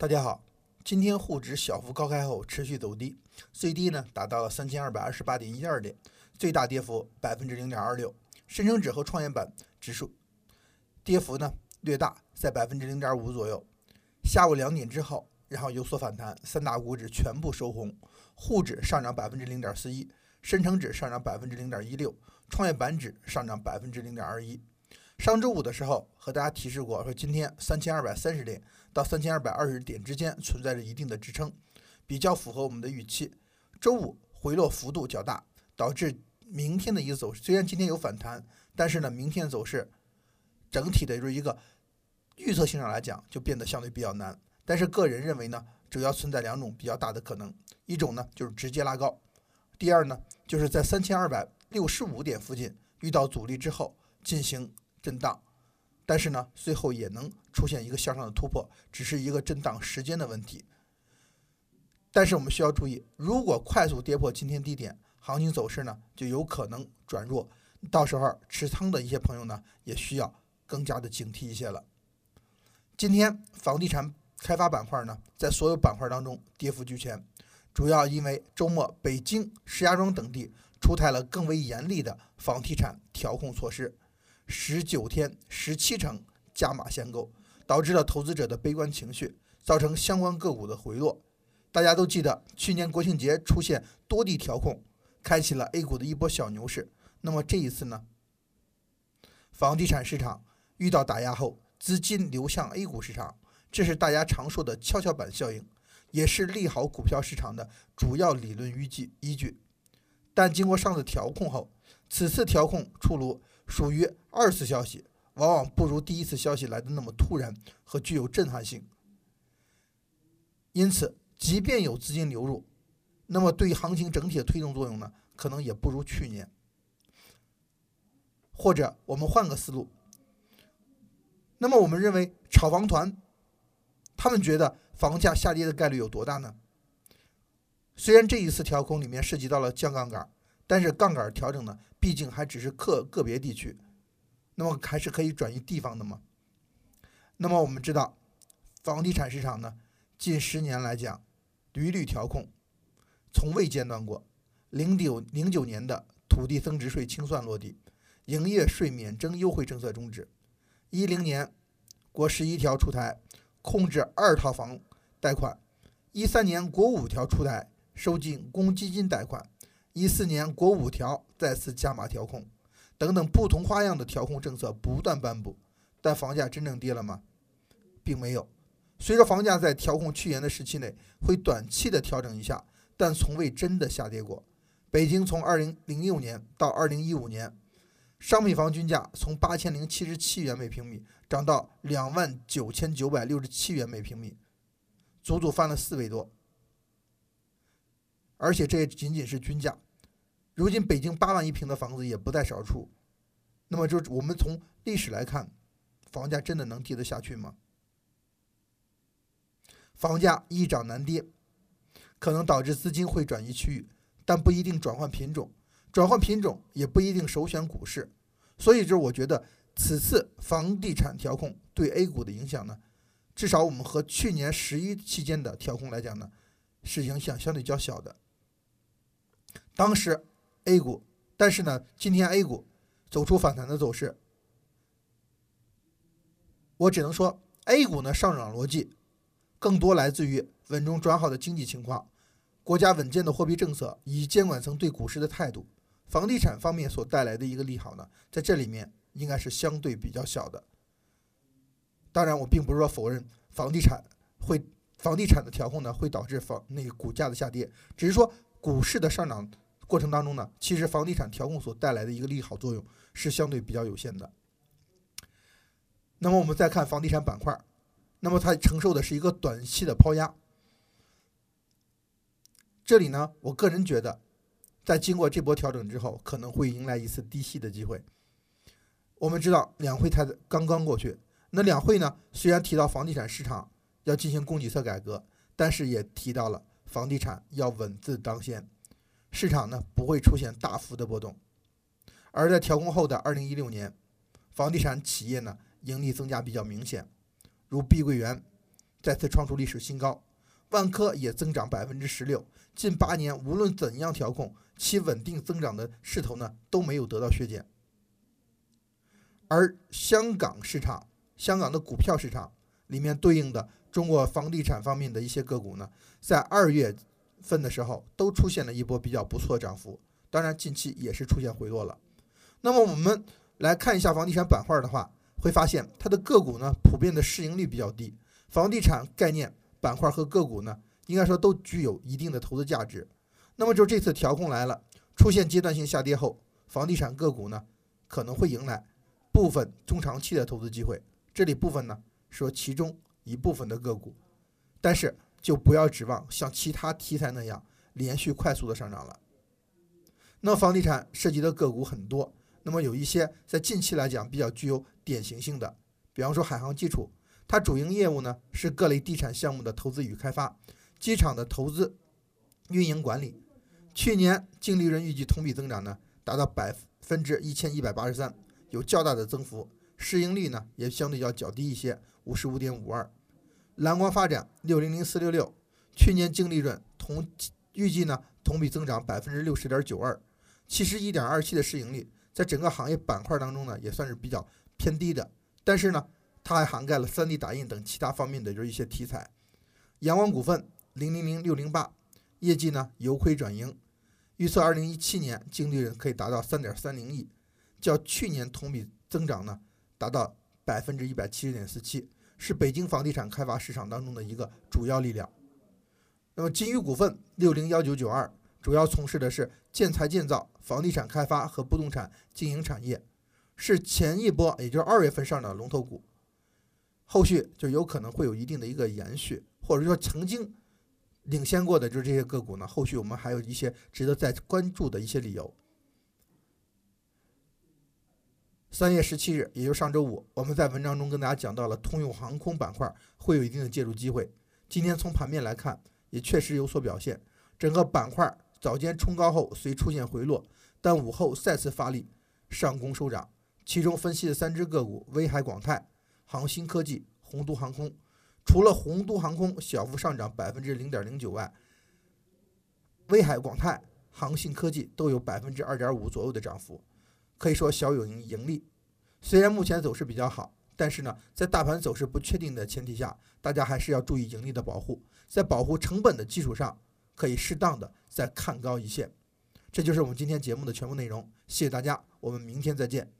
大家好，今天沪指小幅高开后持续走低，最低呢达到了三千二百二十八点一二点，最大跌幅百分之零点二六。深成指和创业板指数跌幅呢略大，在百分之零点五左右。下午两点之后，然后有所反弹，三大股指全部收红，沪指上涨百分之零点四一，深成指上涨百分之零点一六，创业板指上涨百分之零点二一。上周五的时候和大家提示过，说今天三千二百三十点到三千二百二十点之间存在着一定的支撑，比较符合我们的预期。周五回落幅度较大，导致明天的一个走势。虽然今天有反弹，但是呢，明天走势整体的就是一个预测性上来讲就变得相对比较难。但是个人认为呢，主要存在两种比较大的可能，一种呢就是直接拉高，第二呢就是在三千二百六十五点附近遇到阻力之后进行。震荡，但是呢，最后也能出现一个向上的突破，只是一个震荡时间的问题。但是我们需要注意，如果快速跌破今天低点，行情走势呢就有可能转弱，到时候持仓的一些朋友呢也需要更加的警惕一些了。今天房地产开发板块呢，在所有板块当中跌幅居前，主要因为周末北京、石家庄等地出台了更为严厉的房地产调控措施。十九天十七成加码限购，导致了投资者的悲观情绪，造成相关个股的回落。大家都记得去年国庆节出现多地调控，开启了 A 股的一波小牛市。那么这一次呢？房地产市场遇到打压后，资金流向 A 股市场，这是大家常说的跷跷板效应，也是利好股票市场的主要理论依据依据。但经过上次调控后，此次调控出炉。属于二次消息，往往不如第一次消息来的那么突然和具有震撼性。因此，即便有资金流入，那么对行情整体的推动作用呢，可能也不如去年。或者我们换个思路，那么我们认为炒房团，他们觉得房价下跌的概率有多大呢？虽然这一次调控里面涉及到了降杠杆。但是杠杆调整呢，毕竟还只是个个别地区，那么还是可以转移地方的嘛。那么我们知道，房地产市场呢，近十年来讲，屡屡调控，从未间断过。零九零九年的土地增值税清算落地，营业税免征优惠政策终止。一零年，国十一条出台，控制二套房贷款。一三年，国五条出台，收紧公积金贷款。一四年国五条再次加码调控，等等不同花样的调控政策不断颁布，但房价真正跌了吗？并没有。随着房价在调控趋严的时期内会短期的调整一下，但从未真的下跌过。北京从二零零六年到二零一五年，商品房均价从八千零七十七元每平米涨到两万九千九百六十七元每平米，足足翻了四倍多。而且这也仅仅是均价。如今北京八万一平的房子也不在少数，那么就我们从历史来看，房价真的能跌得下去吗？房价易涨难跌，可能导致资金会转移区域，但不一定转换品种，转换品种也不一定首选股市。所以就是我觉得此次房地产调控对 A 股的影响呢，至少我们和去年十一期间的调控来讲呢，是影响相对较小的。当时。A 股，但是呢，今天 A 股走出反弹的走势，我只能说 A 股呢上涨逻辑更多来自于稳中转好的经济情况，国家稳健的货币政策以及监管层对股市的态度，房地产方面所带来的一个利好呢，在这里面应该是相对比较小的。当然，我并不是说否认房地产会房地产的调控呢会导致房那个股价的下跌，只是说股市的上涨。过程当中呢，其实房地产调控所带来的一个利好作用是相对比较有限的。那么我们再看房地产板块，那么它承受的是一个短期的抛压。这里呢，我个人觉得，在经过这波调整之后，可能会迎来一次低吸的机会。我们知道两会才刚刚过去，那两会呢，虽然提到房地产市场要进行供给侧改革，但是也提到了房地产要稳字当先。市场呢不会出现大幅的波动，而在调控后的二零一六年，房地产企业呢盈利增加比较明显，如碧桂园、再次创出历史新高。万科也增长百分之十六，近八年无论怎样调控，其稳定增长的势头呢都没有得到削减。而香港市场，香港的股票市场里面对应的中国房地产方面的一些个股呢，在二月份的时候都出现了一波比较不错的涨幅，当然近期也是出现回落了。那么我们来看一下房地产板块的话，会发现它的个股呢普遍的市盈率比较低，房地产概念。板块和个股呢，应该说都具有一定的投资价值。那么就这次调控来了，出现阶段性下跌后，房地产个股呢可能会迎来部分中长期的投资机会。这里部分呢说其中一部分的个股，但是就不要指望像其他题材那样连续快速的上涨了。那房地产涉及的个股很多，那么有一些在近期来讲比较具有典型性的，比方说海航基础。它主营业务呢是各类地产项目的投资与开发，机场的投资、运营管理。去年净利润预计同比增长呢达到百分之一千一百八十三，有较大的增幅。市盈率呢也相对要较低一些，五十五点五二。蓝光发展六零零四六六，去年净利润同预计呢同比增长百分之六十点九二，七十一点二七的市盈率，在整个行业板块当中呢也算是比较偏低的，但是呢。它还涵盖了 3D 打印等其他方面的就是一些题材。阳光股份零零零六零八，业绩呢由亏转盈，预测2017年净利润可以达到3.30亿，较去年同比增长呢达到百分之一百七十点四七，是北京房地产开发市场当中的一个主要力量。那么金宇股份六零幺九九二，主要从事的是建材建造、房地产开发和不动产经营产业，是前一波也就是二月份上涨的龙头股。后续就有可能会有一定的一个延续，或者说曾经领先过的就是这些个股呢。后续我们还有一些值得再关注的一些理由。三月十七日，也就是上周五，我们在文章中跟大家讲到了通用航空板块会有一定的介入机会。今天从盘面来看，也确实有所表现。整个板块早间冲高后虽出现回落，但午后再次发力上攻收涨。其中分析的三只个股：威海广泰。航新科技、洪都航空，除了洪都航空小幅上涨百分之零点零九外，威海广泰、航信科技都有百分之二点五左右的涨幅，可以说小有盈盈利。虽然目前走势比较好，但是呢，在大盘走势不确定的前提下，大家还是要注意盈利的保护，在保护成本的基础上，可以适当的再看高一线。这就是我们今天节目的全部内容，谢谢大家，我们明天再见。